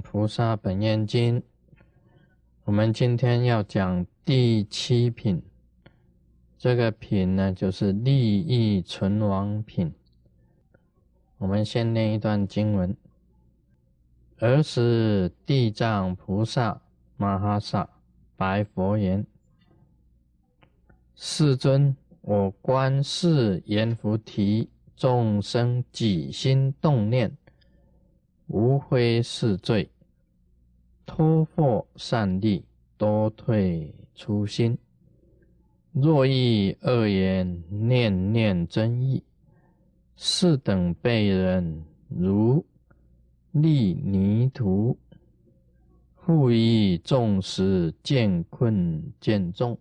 菩萨本愿经，我们今天要讲第七品。这个品呢，就是利益存亡品。我们先念一段经文：儿时地藏菩萨摩诃萨白佛言：“世尊，我观世阎浮提众生起心动念。”无非是罪，托获善利，多退初心。若忆恶言，念念真意，是等被人如逆泥土，复以众时见困见重，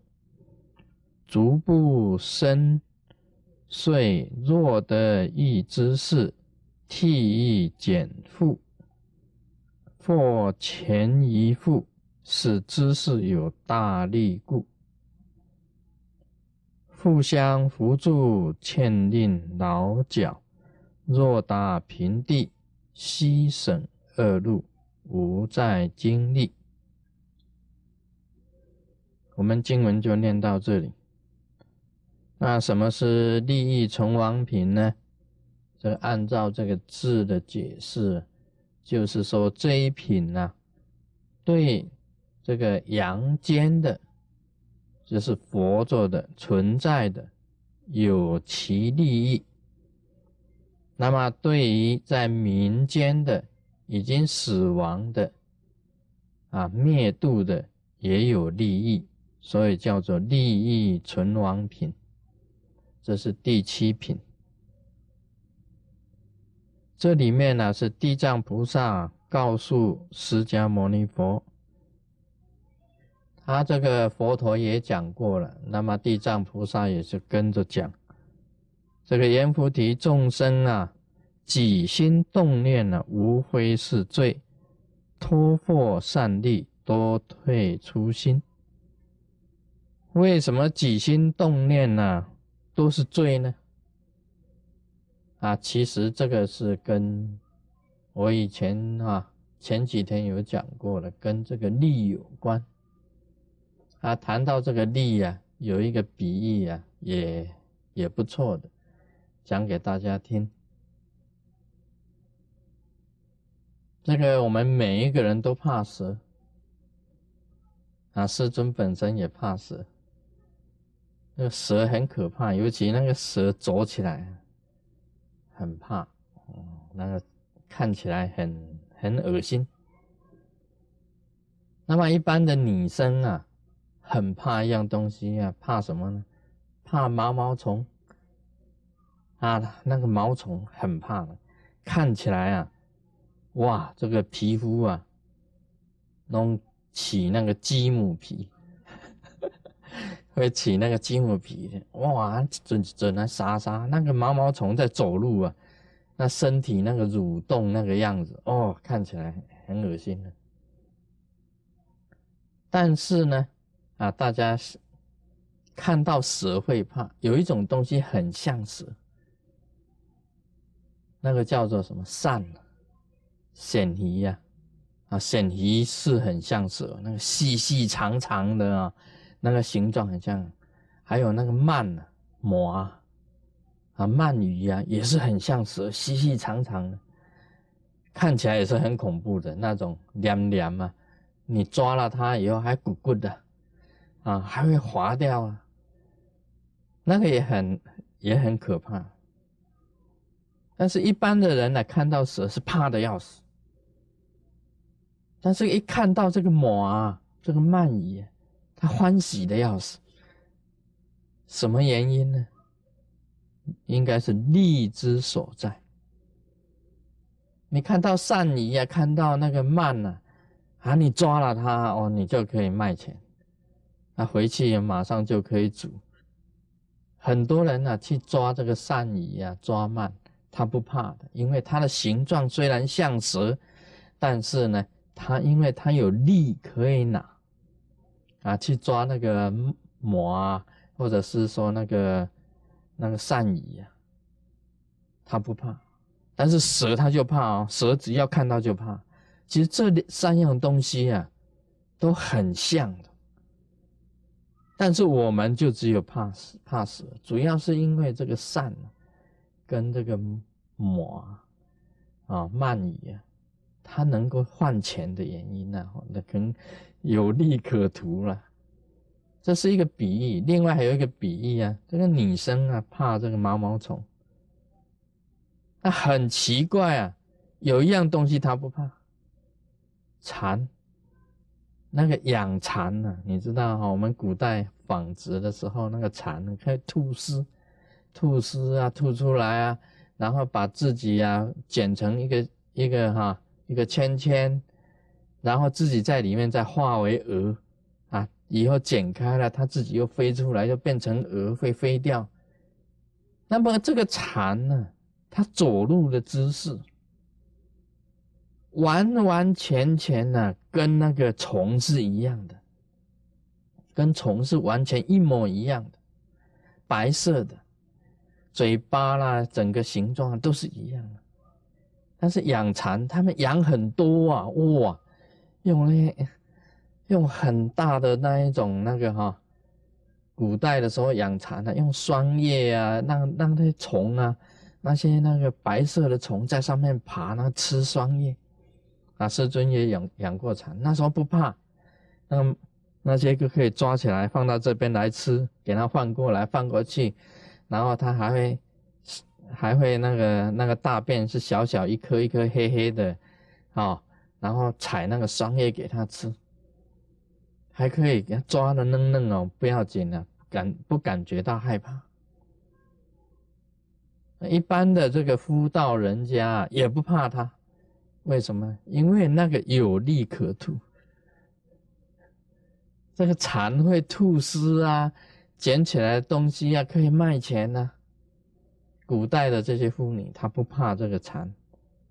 逐步深遂若得一之事。替亦减负，或前一负，使知识有大力故。互相扶助，欠令老脚。若达平地，悉省二路，无再经历。我们经文就念到这里。那什么是利益存亡平呢？这按照这个字的解释，就是说这一品呢，对这个阳间的，就是佛做的存在的，有其利益；那么对于在民间的已经死亡的，啊灭度的也有利益，所以叫做利益存亡品。这是第七品。这里面呢是地藏菩萨告诉释迦牟尼佛，他这个佛陀也讲过了，那么地藏菩萨也是跟着讲，这个阎浮提众生啊，起心动念呢，无非是罪，托获善利，多退初心。为什么起心动念呢，都是罪呢？啊，其实这个是跟我以前啊前几天有讲过的，跟这个利有关。啊，谈到这个利呀，有一个比喻呀，也也不错的，讲给大家听。这个我们每一个人都怕蛇，啊，师尊本身也怕蛇。那个蛇很可怕，尤其那个蛇走起来。很怕，哦，那个看起来很很恶心。那么一般的女生啊，很怕一样东西啊，怕什么呢？怕毛毛虫啊，那个毛虫很怕，看起来啊，哇，这个皮肤啊，弄起那个鸡母皮，会起那个鸡母皮，哇，整整来沙沙，那个毛毛虫在走路啊，那身体那个蠕动那个样子，哦，看起来很恶心的。但是呢，啊，大家看到蛇会怕，有一种东西很像蛇，那个叫做什么鳝？鳝鱼呀，啊，鳝鱼是很像蛇，那个细细长长的啊。那个形状很像，还有那个鳗呢，蟒啊，啊鳗鱼呀，也是很像蛇，细细长长的，看起来也是很恐怖的那种，黏黏啊，你抓了它以后还鼓鼓的，啊，还会滑掉啊，那个也很也很可怕。但是一般的人呢，看到蛇是怕的要死，但是一看到这个蟒啊，这个鳗鱼。他欢喜的要死，什么原因呢？应该是利之所在。你看到鳝鱼呀，看到那个鳗呐，啊，你抓了它哦，你就可以卖钱，那回去马上就可以煮。很多人呢去抓这个鳝鱼呀，抓鳗，他不怕的，因为它的形状虽然像蛇，但是呢，它因为它有利可以拿。啊，去抓那个魔啊，或者是说那个那个鳝鱼啊，他不怕，但是蛇他就怕哦，蛇只要看到就怕，其实这三样东西啊，都很像的。但是我们就只有怕死，怕死，主要是因为这个善跟这个魔啊啊慢疑啊，它能够换钱的原因呢，那可能有利可图了。这是一个比喻，另外还有一个比喻啊，这个女生啊怕这个毛毛虫，那很奇怪啊，有一样东西她不怕，蚕。那个养蚕呢？你知道哈？我们古代纺织的时候，那个蚕可以吐丝，吐丝啊，吐出来啊，然后把自己啊剪成一个一个哈一个圈圈，然后自己在里面再化为蛾啊，以后剪开了，它自己又飞出来，又变成蛾，会飞掉。那么这个蚕呢，它走路的姿势。完完全全呢，跟那个虫是一样的，跟虫是完全一模一样的，白色的，嘴巴啦，整个形状都是一样的。但是养蚕，他们养很多啊，哇，用那用很大的那一种那个哈，古代的时候养蚕的，用霜叶啊，让让那些虫啊，那些那个白色的虫在上面爬，那吃霜叶。啊，师尊也养养过蚕，那时候不怕，那那些就可以抓起来放到这边来吃，给它换过来放过去，然后它还会还会那个那个大便是小小一颗一颗黑黑的，啊，然后采那个桑叶给它吃，还可以给它抓的嫩嫩哦，不要紧的，感不感觉到害怕。一般的这个夫道人家也不怕它。为什么？因为那个有利可图，这个蚕会吐丝啊，捡起来的东西啊可以卖钱呢。古代的这些妇女，她不怕这个蚕，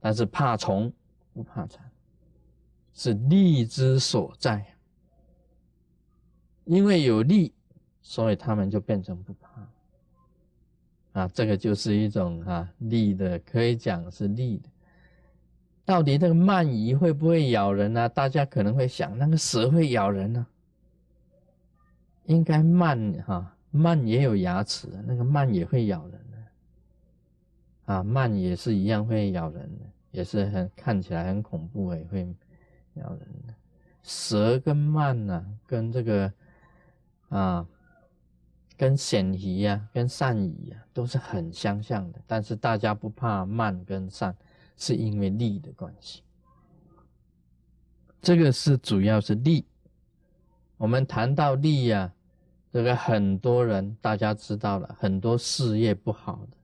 但是怕虫，不怕蚕，是利之所在。因为有利，所以他们就变成不怕。啊，这个就是一种啊利的，可以讲是利的。到底这个鳗鱼会不会咬人呢？大家可能会想，那个蛇会咬人呢？应该鳗哈，鳗也有牙齿，那个鳗也会咬人啊，鳗也是一样会咬人的，也是很看起来很恐怖，也会咬人的。蛇跟鳗呢，跟这个啊，跟鳝鱼呀，跟鳝鱼呀，都是很相像的，但是大家不怕鳗跟鳝。是因为利的关系，这个是主要是利。我们谈到利呀，这个很多人大家知道了，很多事业不好的，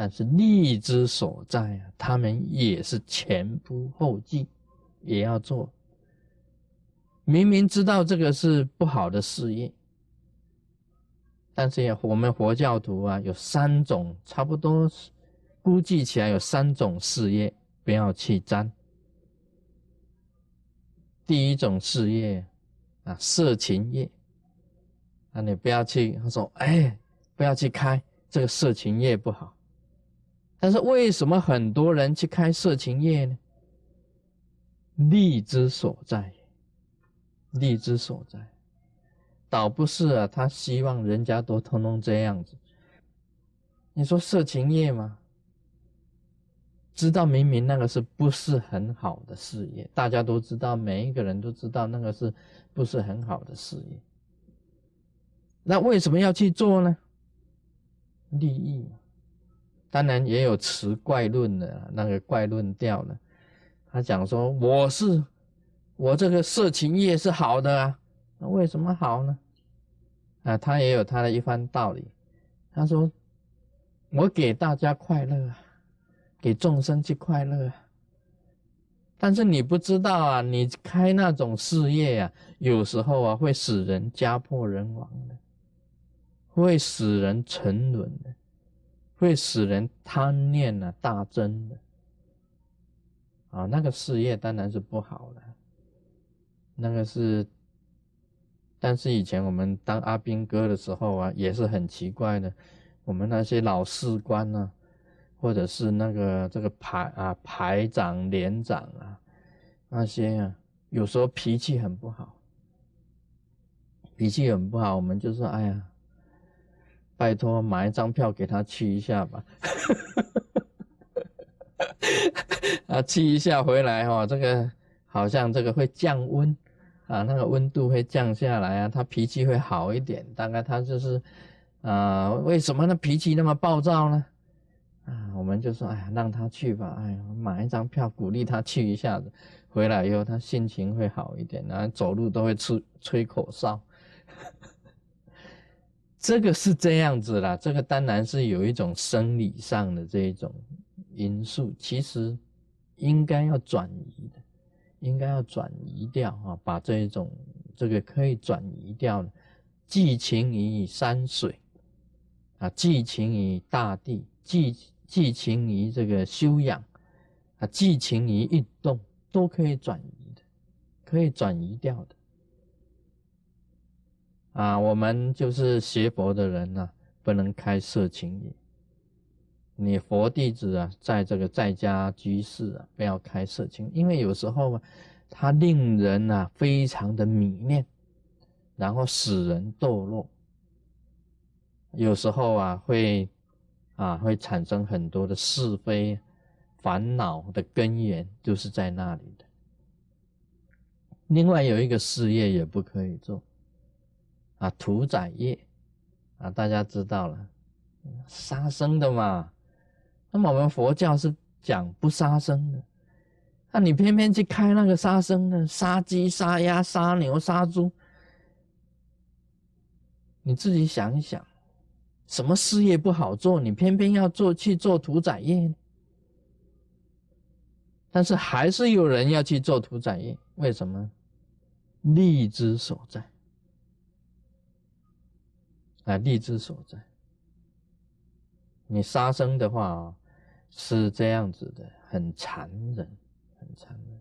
但是利之所在啊，他们也是前仆后继，也要做。明明知道这个是不好的事业，但是也，我们佛教徒啊，有三种差不多。估计起来有三种事业不要去沾。第一种事业啊，色情业，啊，你不要去。他说：“哎，不要去开这个色情业不好。”但是为什么很多人去开色情业呢？利之所在，利之所在，倒不是啊，他希望人家都通通这样子。你说色情业吗？知道明明那个是不是很好的事业，大家都知道，每一个人都知道那个是不是很好的事业。那为什么要去做呢？利益嘛。当然也有持怪论的那个怪论调了，他讲说我是我这个色情业是好的啊，那为什么好呢？啊，他也有他的一番道理。他说我给大家快乐。给众生去快乐，但是你不知道啊，你开那种事业啊，有时候啊会使人家破人亡的，会使人沉沦的，会使人贪念啊大增的。啊，那个事业当然是不好的，那个是，但是以前我们当阿兵哥的时候啊，也是很奇怪的，我们那些老士官呢。或者是那个这个排啊排长连长啊，那些啊，有时候脾气很不好，脾气很不好，我们就说：“哎呀，拜托买一张票给他去一下吧。”啊，去一下回来哈，这个好像这个会降温啊，那个温度会降下来啊，他脾气会好一点。大概他就是啊，为什么那脾气那么暴躁呢？啊，我们就说：“哎呀，让他去吧。”哎呀，买一张票鼓励他去一下子。回来以后，他心情会好一点，然后走路都会吹吹口哨。这个是这样子啦，这个当然是有一种生理上的这一种因素，其实应该要转移的，应该要转移掉啊，把这一种这个可以转移掉的，寄情于山水啊，寄情于大地，寄寄情于这个修养啊，寄情于运动。都可以转移的，可以转移掉的。啊，我们就是学佛的人呢，不能开色情业。你佛弟子啊，在这个在家居士啊，不要开色情，因为有时候啊，它令人啊非常的迷恋，然后使人堕落。有时候啊，会啊会产生很多的是非。烦恼的根源就是在那里的。另外有一个事业也不可以做，啊，屠宰业，啊，大家知道了，杀生的嘛。那么我们佛教是讲不杀生的，那你偏偏去开那个杀生的，杀鸡、杀鸭、杀牛、杀猪，你自己想一想，什么事业不好做，你偏偏要做去做屠宰业？但是还是有人要去做屠宰业，为什么？利之所在啊，利之所在。你杀生的话啊，是这样子的，很残忍，很残忍。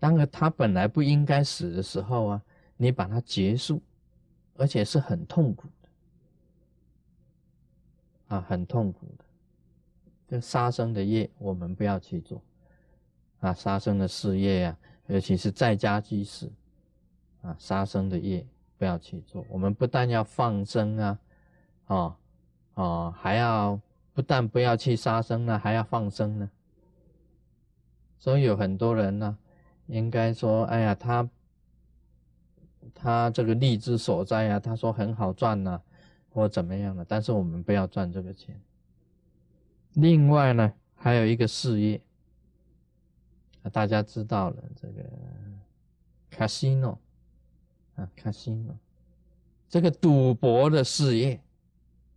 当个他本来不应该死的时候啊，你把它结束，而且是很痛苦的啊，很痛苦的。这杀生的业，我们不要去做啊！杀生的事业呀，尤其是在家居士啊，杀生的业不要去做。我们不但要放生啊，哦哦，还要不但不要去杀生呢，还要放生呢。所以有很多人呢，应该说，哎呀，他他这个利之所在啊，他说很好赚呐，或怎么样的，但是我们不要赚这个钱。另外呢，还有一个事业，大家知道了这个 casino 啊，casino 这个赌博的事业，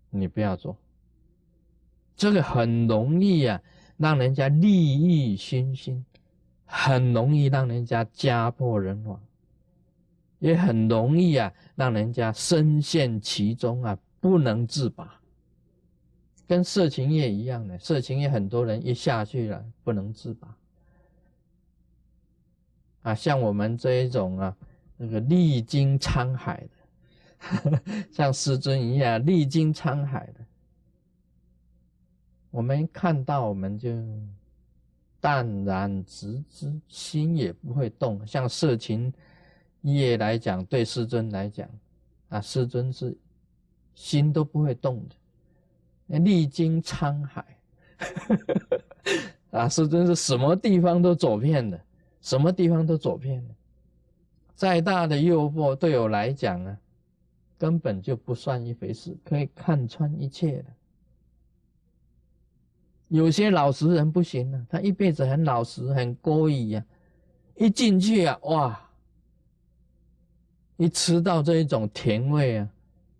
你不要做，这个很容易啊，让人家利欲熏心，很容易让人家家破人亡，也很容易啊，让人家深陷其中啊，不能自拔。跟色情业一样的，色情业很多人一下去了不能自拔啊，像我们这一种啊，那个历经沧海的，像师尊一样历经沧海的，我们看到我们就淡然直之，心也不会动。像色情业来讲，对师尊来讲啊，师尊是心都不会动的。历经沧海，啊，师尊是什么地方都走遍了，什么地方都走遍了。再大的诱惑对我来讲啊，根本就不算一回事，可以看穿一切的。有些老实人不行啊，他一辈子很老实，很 cố 意呀，一进去啊，哇，一吃到这一种甜味啊，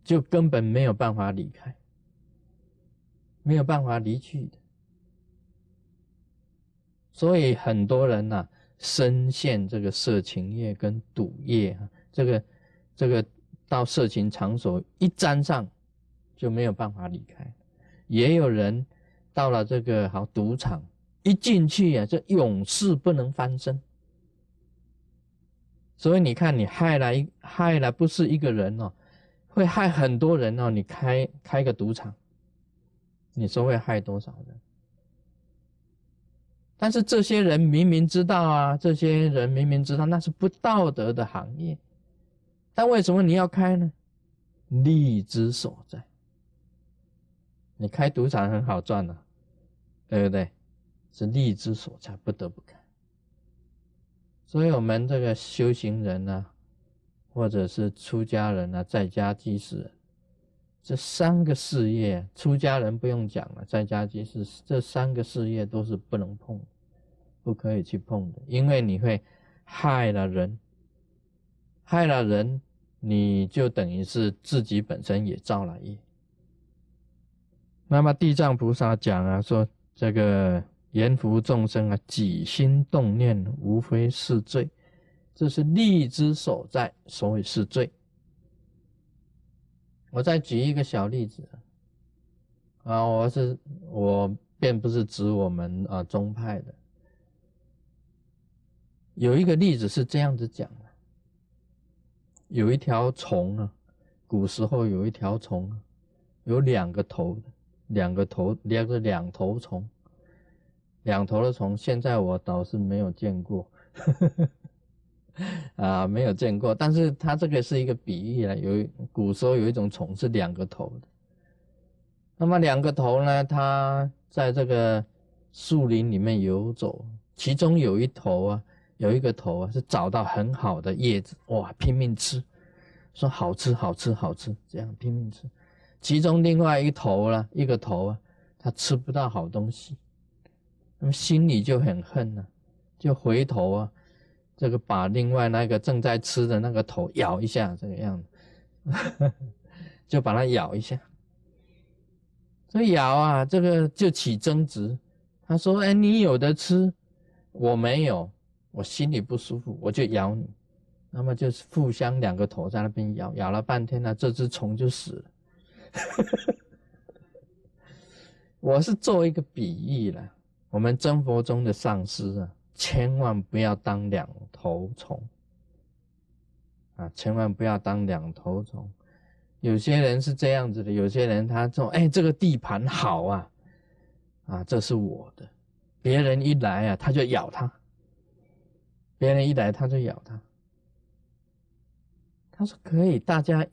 就根本没有办法离开。没有办法离去的，所以很多人呐，深陷这个色情业跟赌业啊，这个这个到色情场所一沾上，就没有办法离开。也有人到了这个好赌场，一进去啊，这永世不能翻身。所以你看，你害了害了不是一个人哦，会害很多人哦。你开开个赌场。你说会害多少人？但是这些人明明知道啊，这些人明明知道那是不道德的行业，但为什么你要开呢？利之所在。你开赌场很好赚的，对不对？是利之所在，不得不开。所以我们这个修行人呢，或者是出家人啊，在家居士，这三个事业，出家人不用讲了，在家即是这三个事业都是不能碰，不可以去碰的，因为你会害了人，害了人，你就等于是自己本身也造了业。那么地藏菩萨讲啊，说这个。言福众生啊，起心动念，无非是罪，这是利之所在，所以是罪。我再举一个小例子。啊，我是我便不是指我们啊宗派的，有一个例子是这样子讲的：有一条虫啊，古时候有一条虫，有两个头，两个头，两个两头虫。两头的虫，现在我倒是没有见过，啊，没有见过。但是它这个是一个比喻了，有古时候有一种虫是两个头的。那么两个头呢，它在这个树林里面游走，其中有一头啊，有一个头啊，是找到很好的叶子，哇，拼命吃，说好吃好吃好吃，这样拼命吃。其中另外一头呢，一个头啊，它吃不到好东西。那么心里就很恨呢，就回头啊，这个把另外那个正在吃的那个头咬一下，这个样子，就把它咬一下。这咬啊，这个就起争执。他说：“哎，你有的吃，我没有，我心里不舒服，我就咬你。”那么就是互相两个头在那边咬，咬了半天呢，这只虫就死了。我是做一个比喻了。我们真佛中的上师啊，千万不要当两头虫啊！千万不要当两头虫。有些人是这样子的，有些人他说：“哎，这个地盘好啊，啊，这是我的。”别人一来啊，他就咬他；别人一来，他就咬他。他说：“可以，大家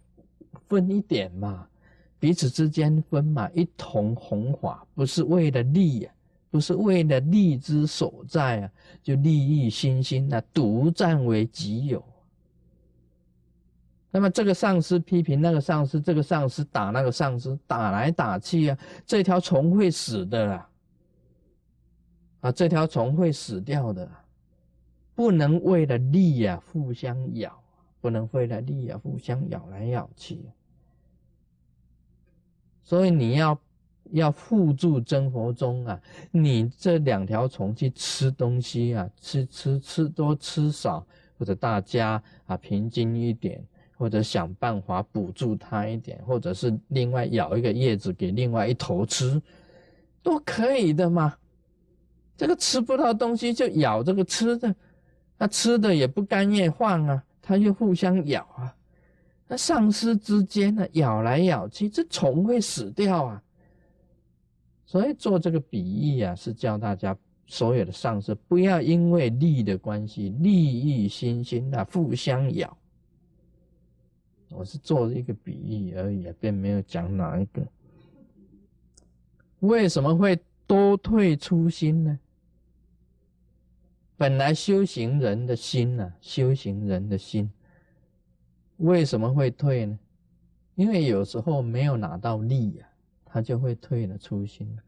分一点嘛，彼此之间分嘛，一同弘法，不是为了利呀。”不是为了利之所在啊，就利益心心啊，独占为己有。那么这个上司批评那个上司，这个上司打那个上司，打来打去啊，这条虫会死的啦！啊，这条虫会死掉的，不能为了利呀互相咬，不能为了利呀互相咬来咬去。所以你要。要互助真佛中啊！你这两条虫去吃东西啊，吃吃吃多吃少，或者大家啊平均一点，或者想办法补助它一点，或者是另外咬一个叶子给另外一头吃，都可以的嘛。这个吃不到东西就咬这个吃的，那吃的也不甘愿换啊，它又互相咬啊。那丧尸之间呢，咬来咬去，这虫会死掉啊。所以做这个比喻啊，是教大家所有的上司不要因为利的关系，利益心心啊，互相咬。我是做一个比喻而已，并没有讲哪一个。为什么会多退初心呢？本来修行人的心呢，修行人的心为什么会退呢？因为有时候没有拿到利呀。他就会退了初心了，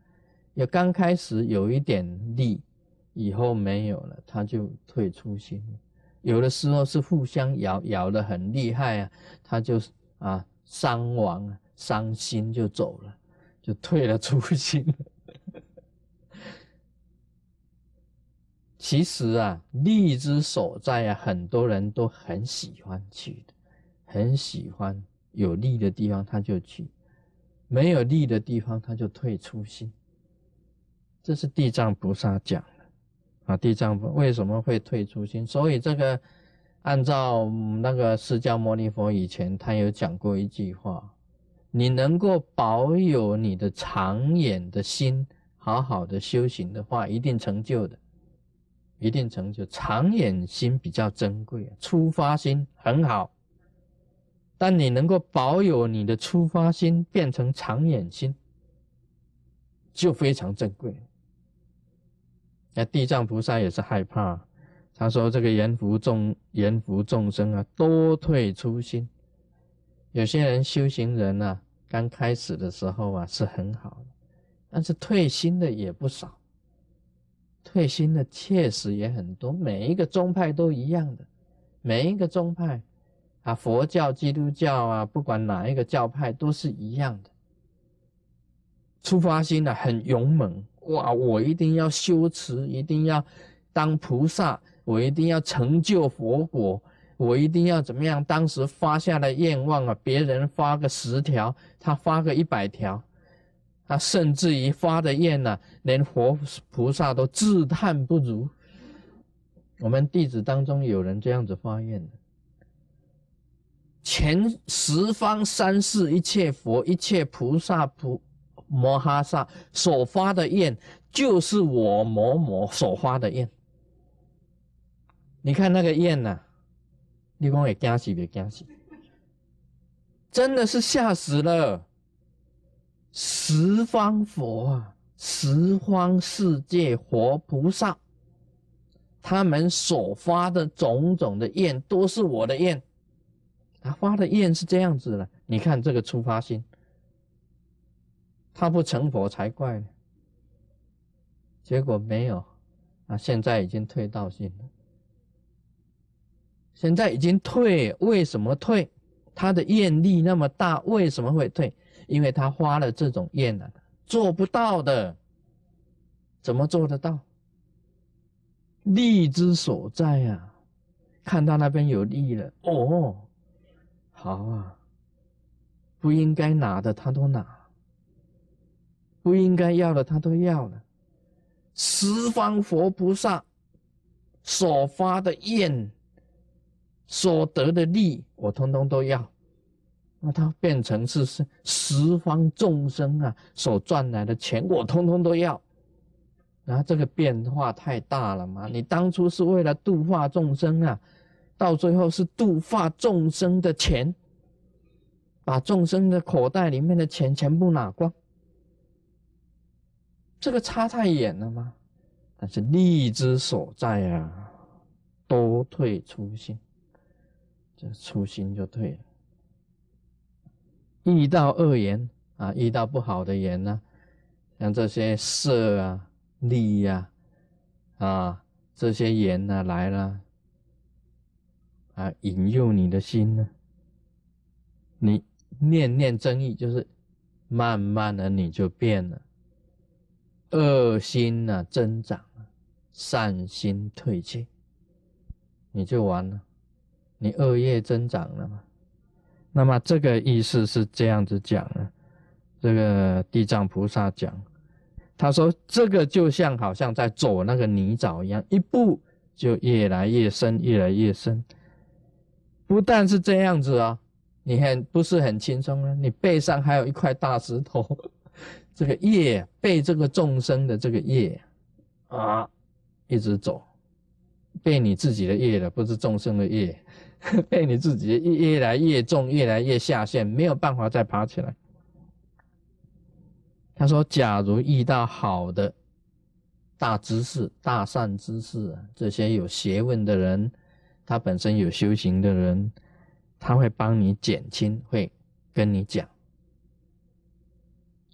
也刚开始有一点力，以后没有了，他就退初心了。有的时候是互相咬，咬的很厉害啊，他就啊伤亡，伤心就走了，就退了初心。其实啊，利之所在啊，很多人都很喜欢去的，很喜欢有利的地方他就去。没有利的地方，他就退出心。这是地藏菩萨讲的啊。地藏为什么会退出心？所以这个按照那个释迦牟尼佛以前他有讲过一句话：你能够保有你的长远的心，好好的修行的话，一定成就的。一定成就。长远心比较珍贵，出发心很好，但你能够保有你的出发心变成长远心，就非常珍贵。那地藏菩萨也是害怕，他说：“这个阎浮众阎浮众生啊，多退初心。有些人修行人啊，刚开始的时候啊是很好的，但是退心的也不少。退心的确实也很多，每一个宗派都一样的，每一个宗派啊，佛教、基督教啊，不管哪一个教派都是一样的。出发心呢很勇猛。”哇！我一定要修持，一定要当菩萨，我一定要成就佛果，我一定要怎么样？当时发下的愿望啊，别人发个十条，他发个一百条，他甚至于发的愿呢，连佛菩萨都自叹不如。我们弟子当中有人这样子发愿的，前十方三世一切佛、一切菩萨菩。摩哈萨所发的愿，就是我某某所发的愿。你看那个愿呐，你讲会惊死别惊死？真的是吓死了！十方佛啊，十方世界活菩萨，他们所发的种种的愿，都是我的愿。他发的愿是这样子的，你看这个出发心。他不成佛才怪呢，结果没有，啊，现在已经退道心了。现在已经退，为什么退？他的愿力那么大，为什么会退？因为他花了这种愿了，做不到的，怎么做得到？利之所在啊，看到那边有利了，哦，好啊，不应该拿的他都拿。不应该要的，他都要了。十方佛菩萨所发的愿、所得的利，我通通都要。那他变成是是十方众生啊所赚来的钱，我通通都要。然后这个变化太大了嘛？你当初是为了度化众生啊，到最后是度化众生的钱，把众生的口袋里面的钱全部拿光。这个差太远了吗？但是利之所在啊，多退初心，这初心就退了。遇到恶言啊，遇到不好的言呢，像这些色啊、利呀啊这些言呢来了啊，引诱你的心呢，你念念正义，就是慢慢的你就变了。恶心呢增长，善心退却，你就完了，你恶业增长了嘛？那么这个意思是这样子讲的，这个地藏菩萨讲，他说这个就像好像在走那个泥沼一样，一步就越来越深，越来越深。不但是这样子啊，你很不是很轻松啊，你背上还有一块大石头。这个业被这个众生的这个业啊，一直走，被你自己的业了，不是众生的业，被你自己的越越来越重，越来越下陷，没有办法再爬起来。他说：“假如遇到好的大知识、大善知识，这些有学问的人，他本身有修行的人，他会帮你减轻，会跟你讲。”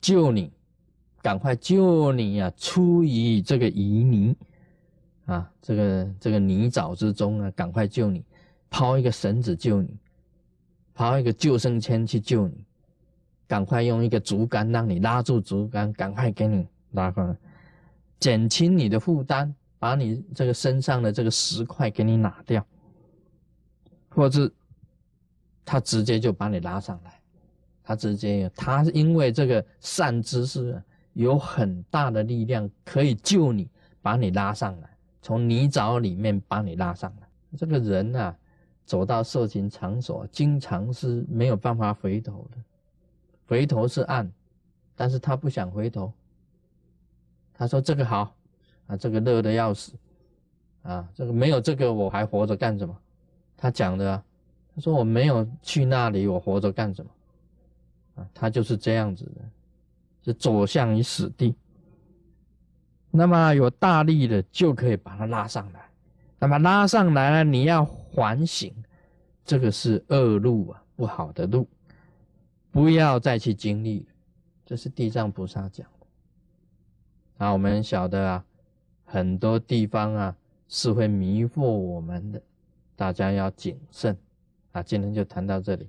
救你，赶快救你呀！出于这个泥泥啊，这个这个泥沼之中啊，赶快救你！抛一个绳子救你，抛一个救生圈去救你，赶快用一个竹竿让你拉住竹竿，赶快给你拉过来，减轻你的负担，把你这个身上的这个石块给你拿掉，或者他直接就把你拉上来。他直接，他因为这个善知识有很大的力量，可以救你，把你拉上来，从泥沼里面把你拉上来。这个人啊，走到色情场所，经常是没有办法回头的，回头是岸，但是他不想回头。他说这个好啊，这个热的要死啊，这个没有这个我还活着干什么？他讲的啊，他说我没有去那里，我活着干什么？啊，他就是这样子的，是走向于死地。那么有大力的就可以把他拉上来，那么拉上来了，你要反省，这个是恶路啊，不好的路，不要再去经历。这是地藏菩萨讲的。啊，我们晓得啊，很多地方啊是会迷惑我们的，大家要谨慎。啊，今天就谈到这里，